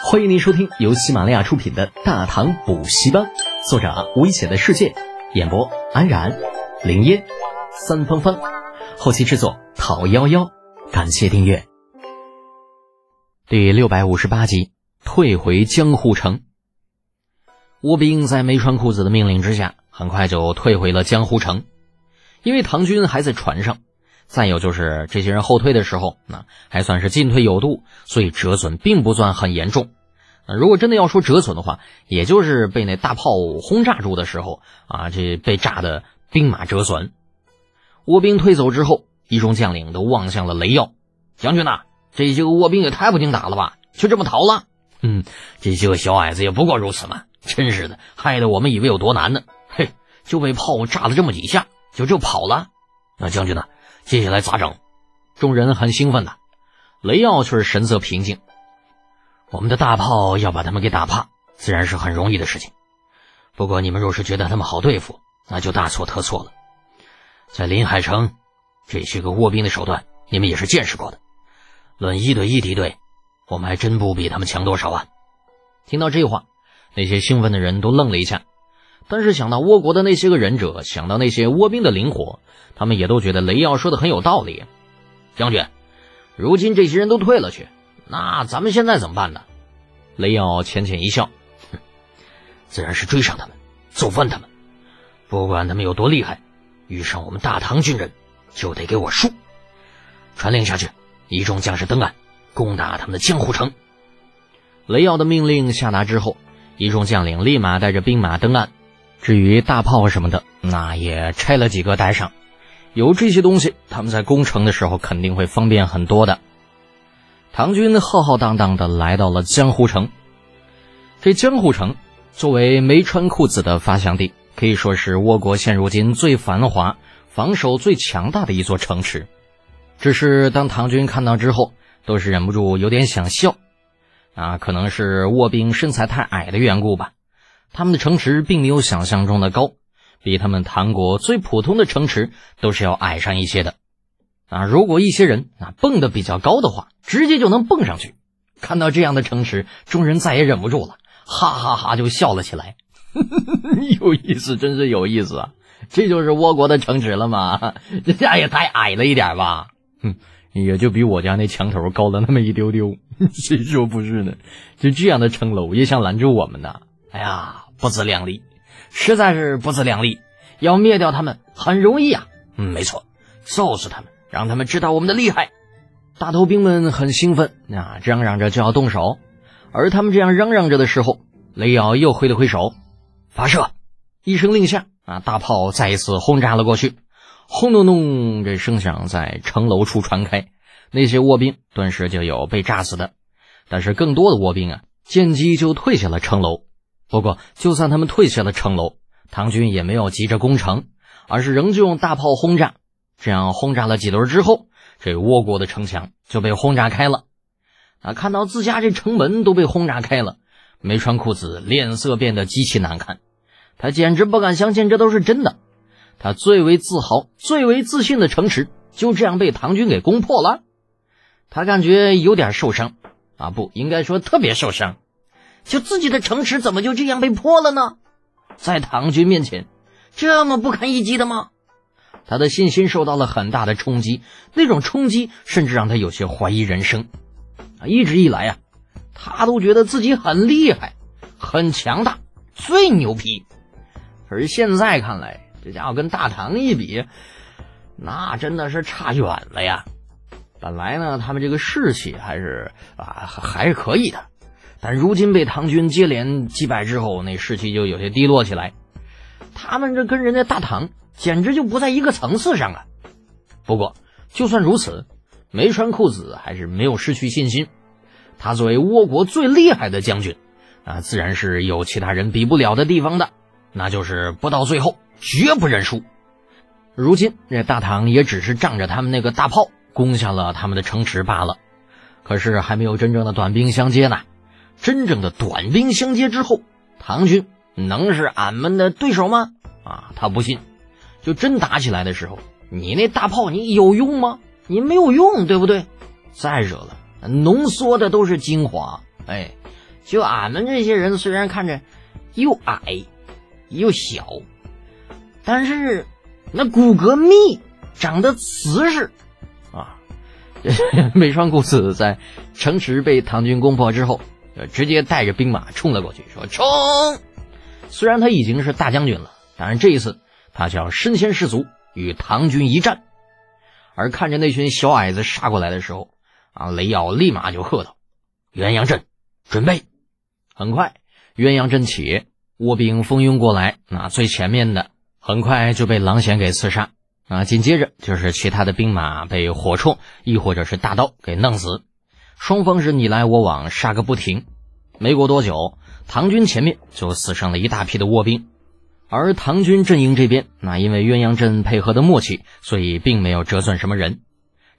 欢迎您收听由喜马拉雅出品的《大唐补习班》，作者危险的世界，演播安然、林烟、三芳芳，后期制作陶幺幺。感谢订阅。第六百五十八集，退回江湖城。倭兵在没穿裤子的命令之下，很快就退回了江湖城，因为唐军还在船上。再有就是这些人后退的时候，那还算是进退有度，所以折损并不算很严重。如果真的要说折损的话，也就是被那大炮轰炸住的时候啊，这被炸的兵马折损。倭兵退走之后，一众将领都望向了雷耀将军呐，这些个倭兵也太不经打了吧，就这么逃了？嗯，这些个小矮子也不过如此嘛，真是的，害得我们以为有多难呢。嘿，就被炮炸了这么几下，就就跑了。那将军呢？接下来咋整？众人很兴奋呐，雷耀却是神色平静。我们的大炮要把他们给打怕，自然是很容易的事情。不过你们若是觉得他们好对付，那就大错特错了。在临海城，这些个倭兵的手段，你们也是见识过的。论一对一敌对，我们还真不比他们强多少啊！听到这话，那些兴奋的人都愣了一下。但是想到倭国的那些个忍者，想到那些倭兵的灵活，他们也都觉得雷耀说的很有道理。将军，如今这些人都退了去，那咱们现在怎么办呢？雷耀浅浅一笑，哼，自然是追上他们，揍翻他们。不管他们有多厉害，遇上我们大唐军人，就得给我输。传令下去，一众将士登岸，攻打他们的江湖城。雷耀的命令下达之后，一众将领立马带着兵马登岸。至于大炮什么的，那也拆了几个带上。有这些东西，他们在攻城的时候肯定会方便很多的。唐军浩浩荡荡的来到了江湖城。这江湖城作为没穿裤子的发祥地，可以说是倭国现如今最繁华、防守最强大的一座城池。只是当唐军看到之后，都是忍不住有点想笑。啊，可能是倭兵身材太矮的缘故吧。他们的城池并没有想象中的高，比他们唐国最普通的城池都是要矮上一些的。啊，如果一些人啊蹦得比较高的话，直接就能蹦上去。看到这样的城池，众人再也忍不住了，哈哈哈就笑了起来。有意思，真是有意思啊！这就是倭国的城池了吗？这家也太矮了一点吧？哼，也就比我家那墙头高了那么一丢丢。谁说不是呢？就这样的城楼也想拦住我们呢？哎呀，不自量力，实在是不自量力！要灭掉他们很容易啊。嗯，没错，揍死他们，让他们知道我们的厉害。大头兵们很兴奋啊，嚷嚷着就要动手。而他们这样嚷嚷着的时候，雷瑶又挥了挥手，发射。一声令下啊，大炮再一次轰炸了过去，轰隆隆，这声响在城楼处传开。那些倭兵顿时就有被炸死的，但是更多的倭兵啊，见机就退下了城楼。不过，就算他们退下了城楼，唐军也没有急着攻城，而是仍旧用大炮轰炸。这样轰炸了几轮之后，这倭国的城墙就被轰炸开了。啊，看到自家这城门都被轰炸开了，没穿裤子脸色变得极其难看。他简直不敢相信这都是真的。他最为自豪、最为自信的城池就这样被唐军给攻破了。他感觉有点受伤，啊，不应该说特别受伤。就自己的城池怎么就这样被破了呢？在唐军面前，这么不堪一击的吗？他的信心受到了很大的冲击，那种冲击甚至让他有些怀疑人生。啊，一直以来啊，他都觉得自己很厉害、很强大、最牛逼。可是现在看来，这家伙跟大唐一比，那真的是差远了呀。本来呢，他们这个士气还是啊还是可以的。但如今被唐军接连击败之后，那士气就有些低落起来。他们这跟人家大唐简直就不在一个层次上啊！不过，就算如此，没穿裤子还是没有失去信心。他作为倭国最厉害的将军，啊，自然是有其他人比不了的地方的，那就是不到最后绝不认输。如今这大唐也只是仗着他们那个大炮攻下了他们的城池罢了，可是还没有真正的短兵相接呢。真正的短兵相接之后，唐军能是俺们的对手吗？啊，他不信。就真打起来的时候，你那大炮你有用吗？你没有用，对不对？再者了，浓缩的都是精华。哎，就俺们这些人虽然看着又矮又小，但是那骨骼密，长得瓷实啊。美川公子，在城池被唐军攻破之后，直接带着兵马冲了过去，说冲！虽然他已经是大将军了，但是这一次他就要身先士卒，与唐军一战。而看着那群小矮子杀过来的时候，啊，雷耀立马就喝道：“鸳鸯阵，准备！”很快，鸳鸯阵起，倭兵蜂拥过来，那最前面的很快就被狼筅给刺杀。啊，紧接着就是其他的兵马被火铳，亦或者是大刀给弄死，双方是你来我往，杀个不停。没过多久，唐军前面就死伤了一大批的倭兵，而唐军阵营这边，那因为鸳鸯阵配合的默契，所以并没有折损什么人。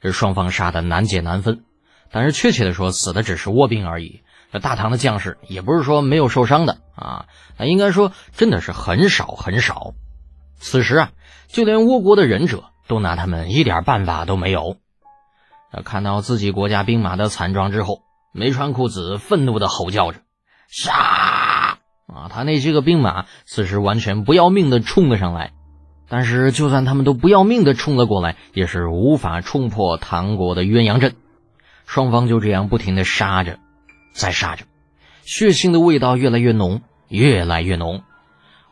这双方杀的难解难分，但是确切的说，死的只是倭兵而已。这大唐的将士也不是说没有受伤的啊，那应该说真的是很少很少。此时啊。就连倭国的忍者都拿他们一点办法都没有。看到自己国家兵马的惨状之后，没穿裤子愤怒的吼叫着：“杀！”啊，他那些个兵马此时完全不要命的冲了上来。但是，就算他们都不要命的冲了过来，也是无法冲破唐国的鸳鸯阵。双方就这样不停的杀着，再杀着，血腥的味道越来越浓，越来越浓。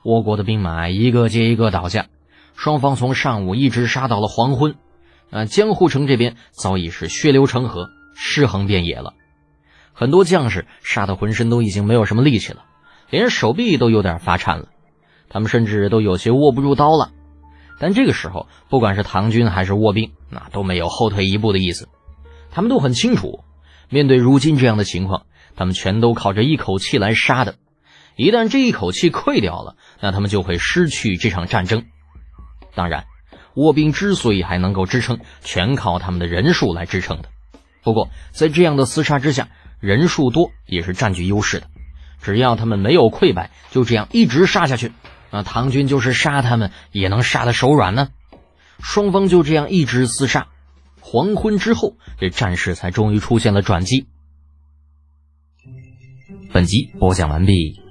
倭国的兵马一个接一个倒下。双方从上午一直杀到了黄昏，啊，江户城这边早已是血流成河，尸横遍野了。很多将士杀的浑身都已经没有什么力气了，连手臂都有点发颤了。他们甚至都有些握不住刀了。但这个时候，不管是唐军还是倭兵，那都没有后退一步的意思。他们都很清楚，面对如今这样的情况，他们全都靠着一口气来杀的。一旦这一口气溃掉了，那他们就会失去这场战争。当然，倭兵之所以还能够支撑，全靠他们的人数来支撑的。不过，在这样的厮杀之下，人数多也是占据优势的。只要他们没有溃败，就这样一直杀下去，那唐军就是杀他们也能杀得手软呢。双方就这样一直厮杀，黄昏之后，这战事才终于出现了转机。本集播讲完毕，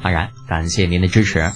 安然感谢您的支持。